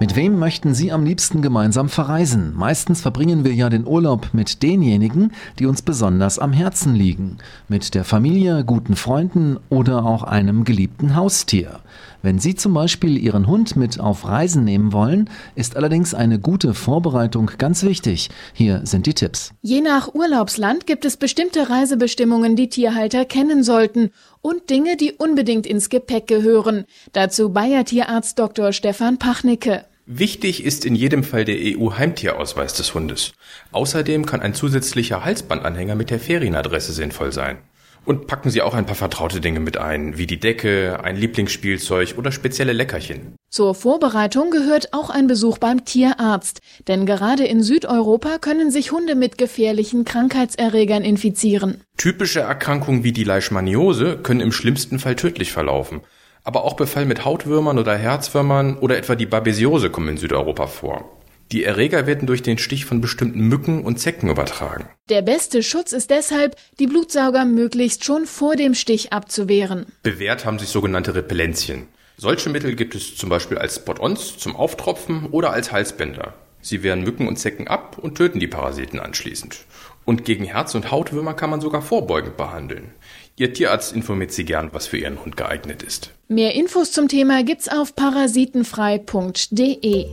Mit wem möchten Sie am liebsten gemeinsam verreisen? Meistens verbringen wir ja den Urlaub mit denjenigen, die uns besonders am Herzen liegen. Mit der Familie, guten Freunden oder auch einem geliebten Haustier. Wenn Sie zum Beispiel Ihren Hund mit auf Reisen nehmen wollen, ist allerdings eine gute Vorbereitung ganz wichtig. Hier sind die Tipps. Je nach Urlaubsland gibt es bestimmte Reisebestimmungen, die Tierhalter kennen sollten und Dinge, die unbedingt ins Gepäck gehören. Dazu Bayer Tierarzt Dr. Stefan Pachnicke. Wichtig ist in jedem Fall der EU-Heimtierausweis des Hundes. Außerdem kann ein zusätzlicher Halsbandanhänger mit der Ferienadresse sinnvoll sein. Und packen Sie auch ein paar vertraute Dinge mit ein, wie die Decke, ein Lieblingsspielzeug oder spezielle Leckerchen. Zur Vorbereitung gehört auch ein Besuch beim Tierarzt, denn gerade in Südeuropa können sich Hunde mit gefährlichen Krankheitserregern infizieren. Typische Erkrankungen wie die Leishmaniose können im schlimmsten Fall tödlich verlaufen. Aber auch Befall mit Hautwürmern oder Herzwürmern oder etwa die Babesiose kommen in Südeuropa vor. Die Erreger werden durch den Stich von bestimmten Mücken und Zecken übertragen. Der beste Schutz ist deshalb, die Blutsauger möglichst schon vor dem Stich abzuwehren. Bewährt haben sich sogenannte Repellenzien. Solche Mittel gibt es zum Beispiel als Spot-ons zum Auftropfen oder als Halsbänder. Sie wehren Mücken und Zecken ab und töten die Parasiten anschließend. Und gegen Herz- und Hautwürmer kann man sogar vorbeugend behandeln. Ihr Tierarzt informiert Sie gern, was für Ihren Hund geeignet ist. Mehr Infos zum Thema gibt's auf parasitenfrei.de.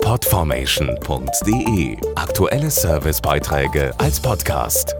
Podformation.de Aktuelle Servicebeiträge als Podcast.